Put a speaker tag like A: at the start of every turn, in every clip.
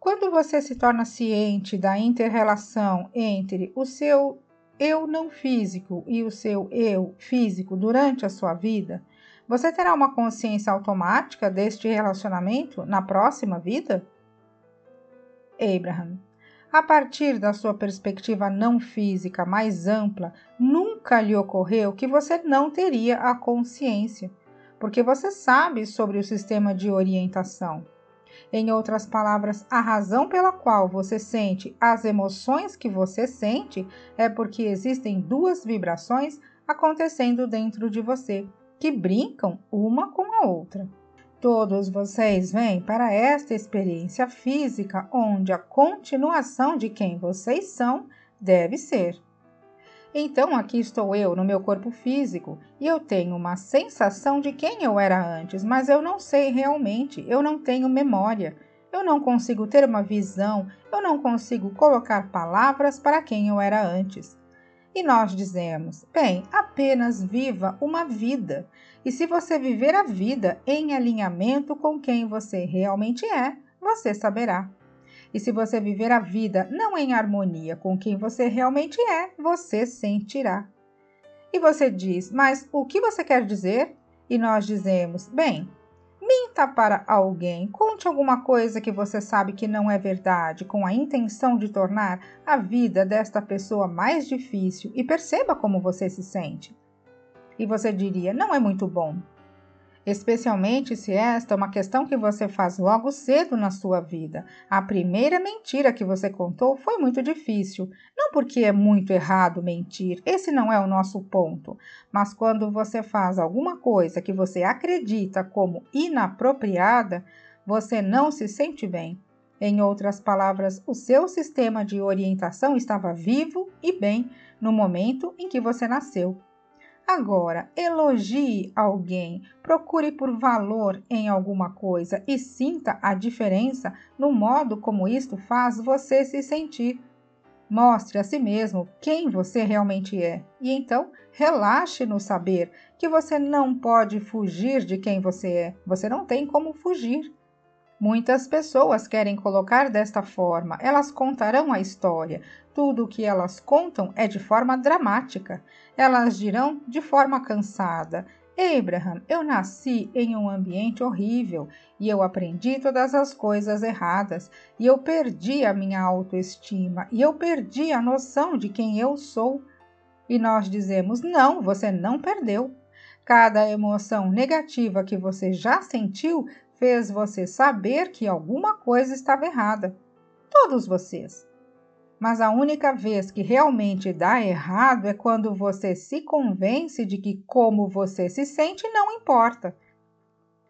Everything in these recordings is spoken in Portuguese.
A: Quando você se torna ciente da interrelação entre o seu eu não físico e o seu eu físico durante a sua vida, você terá uma consciência automática deste relacionamento na próxima vida? Abraham. A partir da sua perspectiva não física mais ampla, nunca lhe ocorreu que você não teria a consciência porque você sabe sobre o sistema de orientação. Em outras palavras, a razão pela qual você sente as emoções que você sente é porque existem duas vibrações acontecendo dentro de você que brincam uma com a outra. Todos vocês vêm para esta experiência física onde a continuação de quem vocês são deve ser. Então aqui estou eu no meu corpo físico e eu tenho uma sensação de quem eu era antes, mas eu não sei realmente, eu não tenho memória, eu não consigo ter uma visão, eu não consigo colocar palavras para quem eu era antes. E nós dizemos: bem, apenas viva uma vida. E se você viver a vida em alinhamento com quem você realmente é, você saberá. E se você viver a vida não em harmonia com quem você realmente é, você sentirá. E você diz, mas o que você quer dizer? E nós dizemos, bem, minta para alguém, conte alguma coisa que você sabe que não é verdade, com a intenção de tornar a vida desta pessoa mais difícil e perceba como você se sente. E você diria, não é muito bom especialmente se esta é uma questão que você faz logo cedo na sua vida. A primeira mentira que você contou foi muito difícil. Não porque é muito errado mentir, esse não é o nosso ponto, mas quando você faz alguma coisa que você acredita como inapropriada, você não se sente bem. Em outras palavras, o seu sistema de orientação estava vivo e bem no momento em que você nasceu. Agora, elogie alguém, procure por valor em alguma coisa e sinta a diferença no modo como isto faz você se sentir. Mostre a si mesmo quem você realmente é e então relaxe no saber que você não pode fugir de quem você é. Você não tem como fugir. Muitas pessoas querem colocar desta forma, elas contarão a história. Tudo o que elas contam é de forma dramática. Elas dirão de forma cansada: Abraham, eu nasci em um ambiente horrível e eu aprendi todas as coisas erradas e eu perdi a minha autoestima e eu perdi a noção de quem eu sou. E nós dizemos: não, você não perdeu. Cada emoção negativa que você já sentiu fez você saber que alguma coisa estava errada. Todos vocês. Mas a única vez que realmente dá errado é quando você se convence de que como você se sente não importa.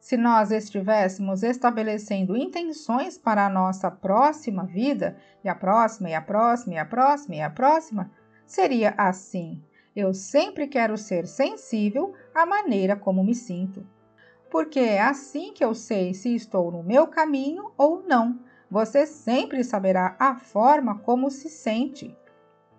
A: Se nós estivéssemos estabelecendo intenções para a nossa próxima vida, e a próxima, e a próxima, e a próxima, e a próxima, seria assim. Eu sempre quero ser sensível à maneira como me sinto porque é assim que eu sei se estou no meu caminho ou não. Você sempre saberá a forma como se sente.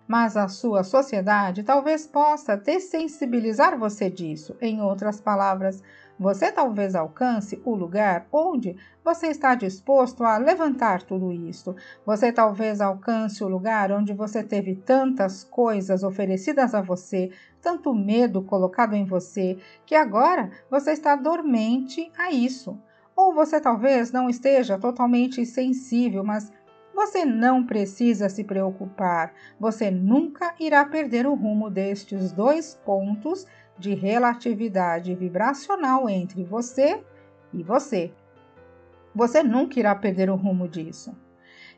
A: Mas a sua sociedade talvez possa dessensibilizar você disso. Em outras palavras, você talvez alcance o lugar onde você está disposto a levantar tudo isso. Você talvez alcance o lugar onde você teve tantas coisas oferecidas a você, tanto medo colocado em você, que agora você está dormente a isso. Ou você talvez não esteja totalmente sensível, mas você não precisa se preocupar. Você nunca irá perder o rumo destes dois pontos de relatividade vibracional entre você e você. Você nunca irá perder o rumo disso.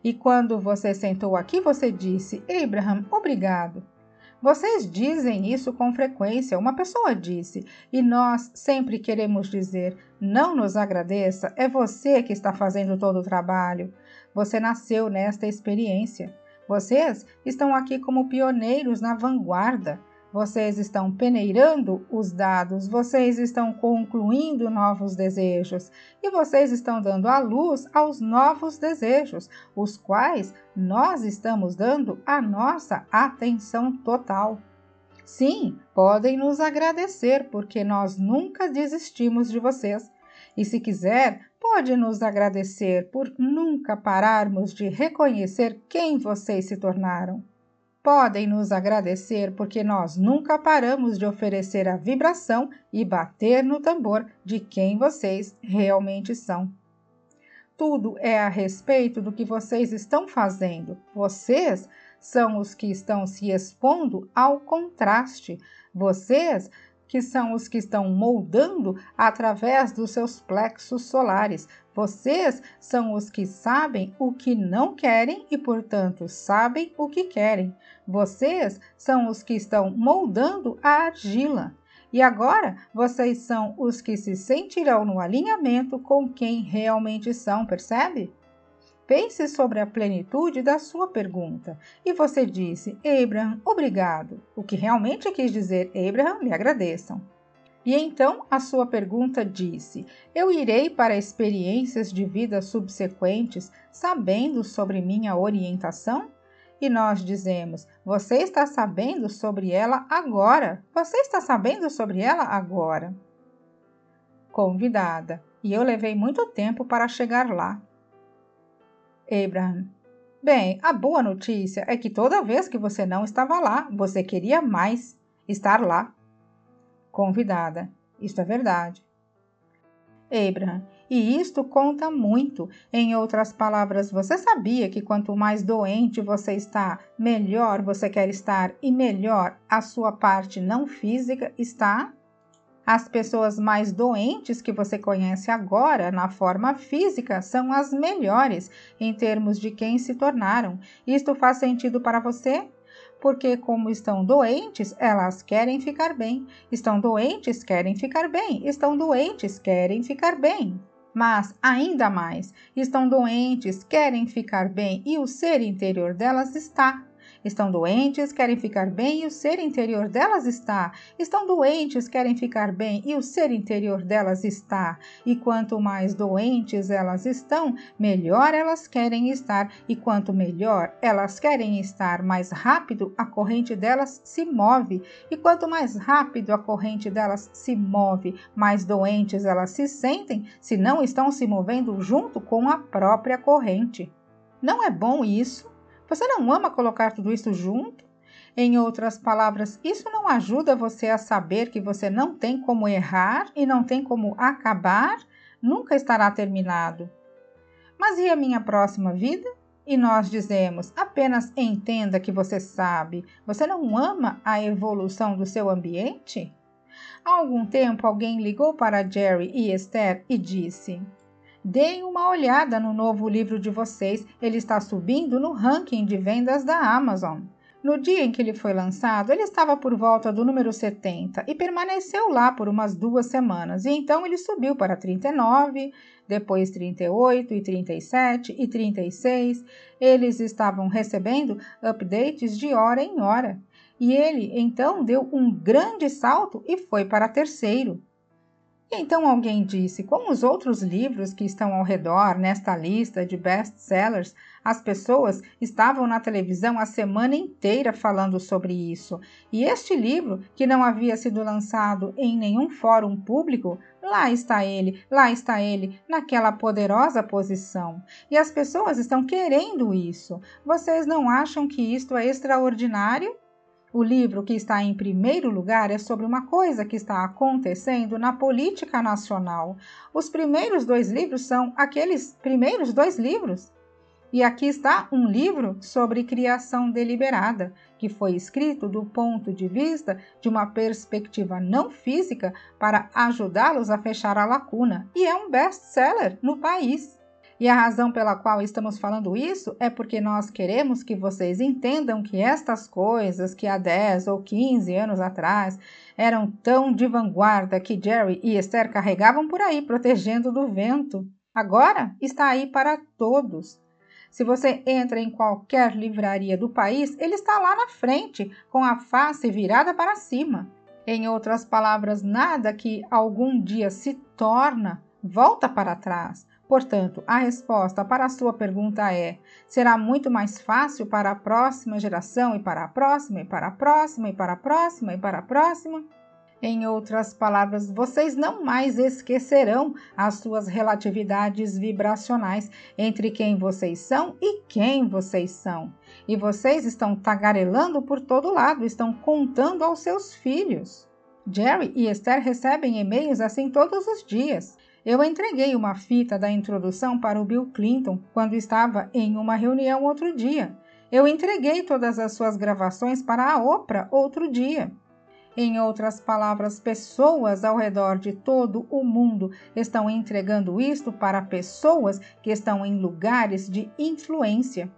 A: E quando você sentou aqui, você disse: Abraham, obrigado. Vocês dizem isso com frequência, uma pessoa disse, e nós sempre queremos dizer: não nos agradeça, é você que está fazendo todo o trabalho. Você nasceu nesta experiência. Vocês estão aqui como pioneiros na vanguarda. Vocês estão peneirando os dados, vocês estão concluindo novos desejos e vocês estão dando à luz aos novos desejos, os quais nós estamos dando a nossa atenção total. Sim, podem nos agradecer porque nós nunca desistimos de vocês. E se quiser, pode nos agradecer por nunca pararmos de reconhecer quem vocês se tornaram podem nos agradecer porque nós nunca paramos de oferecer a vibração e bater no tambor de quem vocês realmente são. Tudo é a respeito do que vocês estão fazendo. Vocês são os que estão se expondo ao contraste. Vocês que são os que estão moldando através dos seus plexos solares. Vocês são os que sabem o que não querem e, portanto, sabem o que querem. Vocês são os que estão moldando a argila. E agora vocês são os que se sentirão no alinhamento com quem realmente são, percebe? Pense sobre a plenitude da sua pergunta. E você disse, Abraham, obrigado. O que realmente quis dizer, Abraham, me agradeçam. E então a sua pergunta disse: Eu irei para experiências de vida subsequentes sabendo sobre minha orientação? E nós dizemos: Você está sabendo sobre ela agora. Você está sabendo sobre ela agora. Convidada. E eu levei muito tempo para chegar lá. Abraham. Bem, a boa notícia é que toda vez que você não estava lá, você queria mais estar lá. Convidada. Isto é verdade. Abraham. E isto conta muito. Em outras palavras, você sabia que quanto mais doente você está, melhor você quer estar e melhor a sua parte não física está? As pessoas mais doentes que você conhece agora, na forma física, são as melhores em termos de quem se tornaram. Isto faz sentido para você? Porque, como estão doentes, elas querem ficar bem. Estão doentes, querem ficar bem. Estão doentes, querem ficar bem. Mas, ainda mais, estão doentes, querem ficar bem e o ser interior delas está Estão doentes, querem ficar bem e o ser interior delas está. Estão doentes, querem ficar bem e o ser interior delas está. E quanto mais doentes elas estão, melhor elas querem estar. E quanto melhor elas querem estar, mais rápido a corrente delas se move. E quanto mais rápido a corrente delas se move, mais doentes elas se sentem se não estão se movendo junto com a própria corrente. Não é bom isso? Você não ama colocar tudo isso junto? Em outras palavras, isso não ajuda você a saber que você não tem como errar e não tem como acabar? Nunca estará terminado. Mas e a minha próxima vida? E nós dizemos: apenas entenda que você sabe. Você não ama a evolução do seu ambiente? Há algum tempo alguém ligou para Jerry e Esther e disse: Deem uma olhada no novo livro de vocês, ele está subindo no ranking de vendas da Amazon. No dia em que ele foi lançado, ele estava por volta do número 70 e permaneceu lá por umas duas semanas. E então ele subiu para 39, depois 38 e 37 e 36. Eles estavam recebendo updates de hora em hora. E ele então deu um grande salto e foi para terceiro. Então alguém disse: como os outros livros que estão ao redor nesta lista de best-sellers, as pessoas estavam na televisão a semana inteira falando sobre isso. E este livro, que não havia sido lançado em nenhum fórum público, lá está ele, lá está ele, naquela poderosa posição. E as pessoas estão querendo isso. Vocês não acham que isto é extraordinário? O livro que está em primeiro lugar é sobre uma coisa que está acontecendo na política nacional. Os primeiros dois livros são aqueles primeiros dois livros. E aqui está um livro sobre criação deliberada, que foi escrito do ponto de vista de uma perspectiva não física para ajudá-los a fechar a lacuna, e é um best-seller no país. E a razão pela qual estamos falando isso é porque nós queremos que vocês entendam que estas coisas que há 10 ou 15 anos atrás eram tão de vanguarda que Jerry e Esther carregavam por aí protegendo do vento, agora está aí para todos. Se você entra em qualquer livraria do país, ele está lá na frente, com a face virada para cima. Em outras palavras, nada que algum dia se torna volta para trás. Portanto, a resposta para a sua pergunta é: será muito mais fácil para a próxima geração e para a próxima e para a próxima e para a próxima e para a próxima? Em outras palavras, vocês não mais esquecerão as suas relatividades vibracionais entre quem vocês são e quem vocês são. E vocês estão tagarelando por todo lado, estão contando aos seus filhos. Jerry e Esther recebem e-mails assim todos os dias. Eu entreguei uma fita da introdução para o Bill Clinton quando estava em uma reunião outro dia. Eu entreguei todas as suas gravações para a Oprah outro dia. Em outras palavras, pessoas ao redor de todo o mundo estão entregando isto para pessoas que estão em lugares de influência.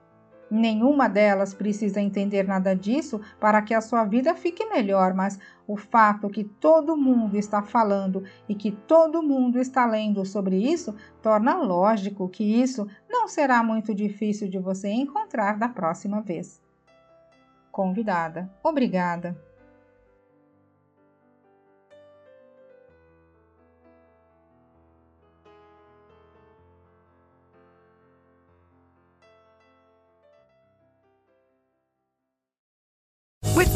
A: Nenhuma delas precisa entender nada disso para que a sua vida fique melhor, mas o fato que todo mundo está falando e que todo mundo está lendo sobre isso torna lógico que isso não será muito difícil de você encontrar da próxima vez. Convidada, obrigada.